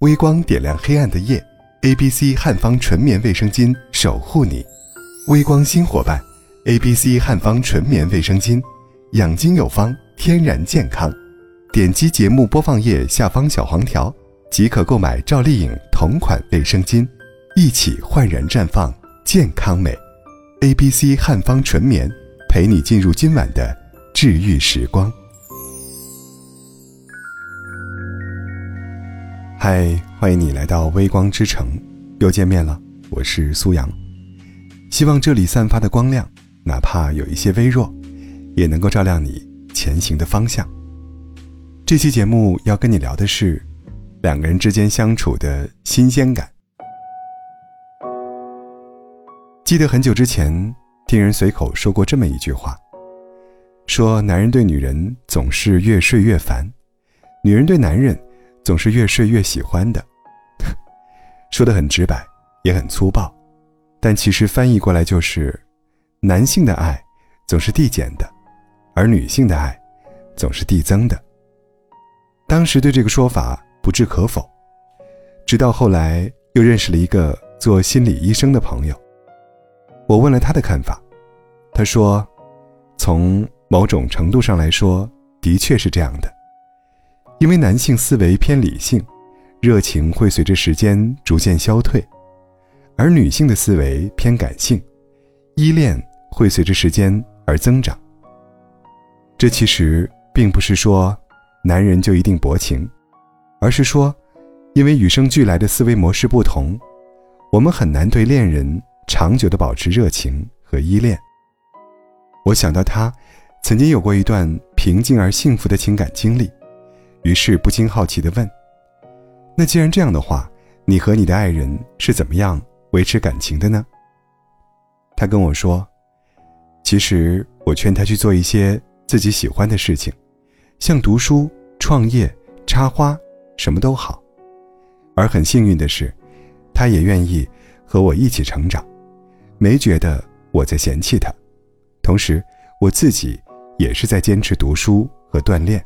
微光点亮黑暗的夜，A B C 汉方纯棉卫生巾守护你。微光新伙伴，A B C 汉方纯棉卫生巾，养精有方，天然健康。点击节目播放页下方小黄条，即可购买赵丽颖同款卫生巾，一起焕然绽放健康美。A B C 汉方纯棉，陪你进入今晚的治愈时光。嗨，欢迎你来到微光之城，又见面了。我是苏阳，希望这里散发的光亮，哪怕有一些微弱，也能够照亮你前行的方向。这期节目要跟你聊的是两个人之间相处的新鲜感。记得很久之前听人随口说过这么一句话，说男人对女人总是越睡越烦，女人对男人。总是越睡越喜欢的，说的很直白，也很粗暴，但其实翻译过来就是：男性的爱总是递减的，而女性的爱总是递增的。当时对这个说法不置可否，直到后来又认识了一个做心理医生的朋友，我问了他的看法，他说：从某种程度上来说，的确是这样的。因为男性思维偏理性，热情会随着时间逐渐消退；而女性的思维偏感性，依恋会随着时间而增长。这其实并不是说男人就一定薄情，而是说，因为与生俱来的思维模式不同，我们很难对恋人长久的保持热情和依恋。我想到他曾经有过一段平静而幸福的情感经历。于是不禁好奇地问：“那既然这样的话，你和你的爱人是怎么样维持感情的呢？”他跟我说：“其实我劝他去做一些自己喜欢的事情，像读书、创业、插花，什么都好。而很幸运的是，他也愿意和我一起成长，没觉得我在嫌弃他。同时，我自己也是在坚持读书和锻炼。”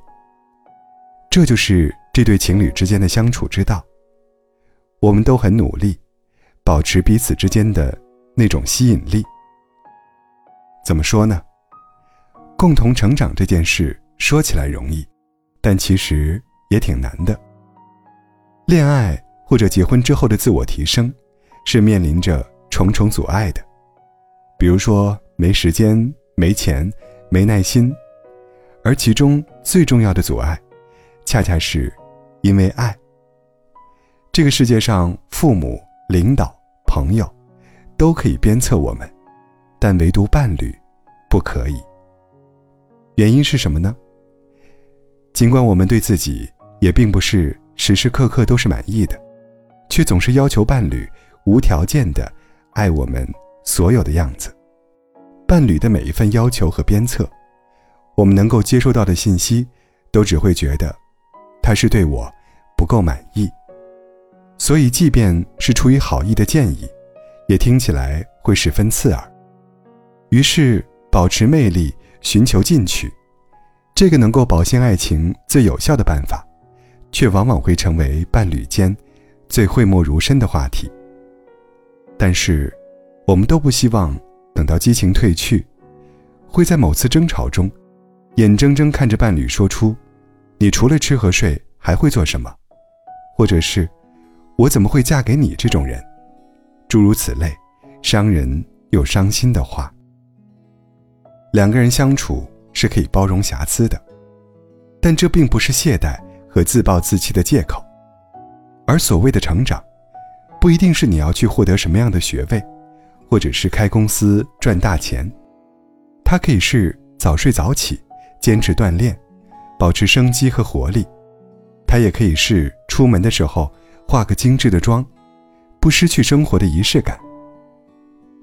这就是这对情侣之间的相处之道。我们都很努力，保持彼此之间的那种吸引力。怎么说呢？共同成长这件事说起来容易，但其实也挺难的。恋爱或者结婚之后的自我提升，是面临着重重阻碍的，比如说没时间、没钱、没耐心，而其中最重要的阻碍。恰恰是，因为爱。这个世界上，父母、领导、朋友，都可以鞭策我们，但唯独伴侣，不可以。原因是什么呢？尽管我们对自己也并不是时时刻刻都是满意的，却总是要求伴侣无条件的爱我们所有的样子。伴侣的每一份要求和鞭策，我们能够接收到的信息，都只会觉得。他是对我不够满意，所以即便是出于好意的建议，也听起来会十分刺耳。于是，保持魅力，寻求进取，这个能够保鲜爱情最有效的办法，却往往会成为伴侣间最讳莫如深的话题。但是，我们都不希望等到激情褪去，会在某次争吵中，眼睁睁看着伴侣说出。你除了吃和睡还会做什么？或者是，我怎么会嫁给你这种人？诸如此类，伤人又伤心的话。两个人相处是可以包容瑕疵的，但这并不是懈怠和自暴自弃的借口。而所谓的成长，不一定是你要去获得什么样的学位，或者是开公司赚大钱，它可以是早睡早起，坚持锻炼。保持生机和活力，它也可以是出门的时候化个精致的妆，不失去生活的仪式感。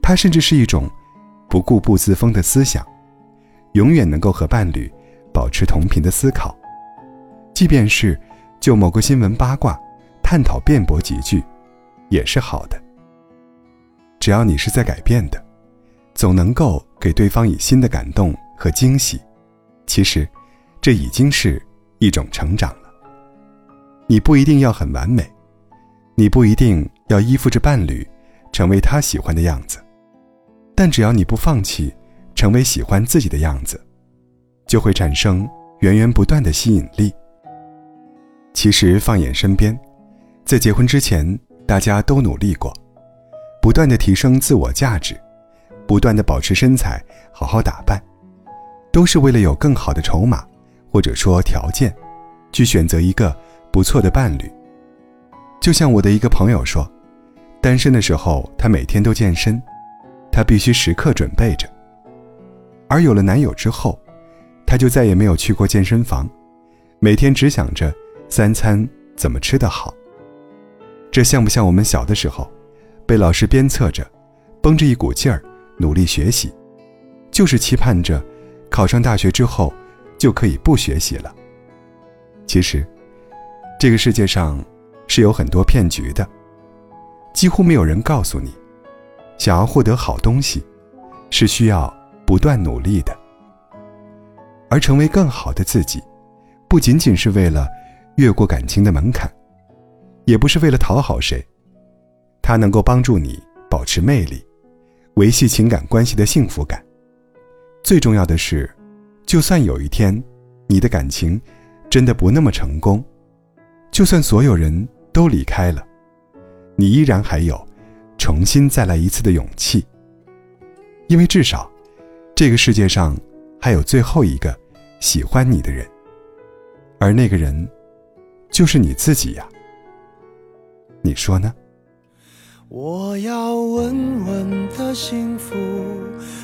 它甚至是一种不固步自封的思想，永远能够和伴侣保持同频的思考，即便是就某个新闻八卦探讨辩驳几句，也是好的。只要你是在改变的，总能够给对方以新的感动和惊喜。其实。这已经是一种成长了。你不一定要很完美，你不一定要依附着伴侣，成为他喜欢的样子，但只要你不放弃，成为喜欢自己的样子，就会产生源源不断的吸引力。其实放眼身边，在结婚之前，大家都努力过，不断的提升自我价值，不断的保持身材，好好打扮，都是为了有更好的筹码，或者说条件，去选择一个不错的伴侣。就像我的一个朋友说，单身的时候他每天都健身，他必须时刻准备着。而有了男友之后，他就再也没有去过健身房，每天只想着。三餐怎么吃得好？这像不像我们小的时候，被老师鞭策着，绷着一股劲儿努力学习，就是期盼着考上大学之后就可以不学习了。其实，这个世界上是有很多骗局的，几乎没有人告诉你，想要获得好东西，是需要不断努力的，而成为更好的自己，不仅仅是为了。越过感情的门槛，也不是为了讨好谁，它能够帮助你保持魅力，维系情感关系的幸福感。最重要的是，就算有一天你的感情真的不那么成功，就算所有人都离开了，你依然还有重新再来一次的勇气。因为至少，这个世界上还有最后一个喜欢你的人，而那个人。就是你自己呀，你说呢？我要稳稳的幸福，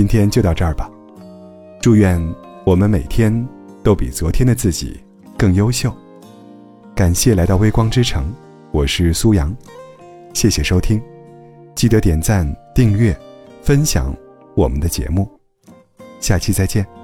今天就到这儿吧。祝愿我们每天都比昨天的自己更优秀。感谢来到微光之城，我是苏阳，谢谢收听，记得点赞、订阅、分享我们的节目，下期再见。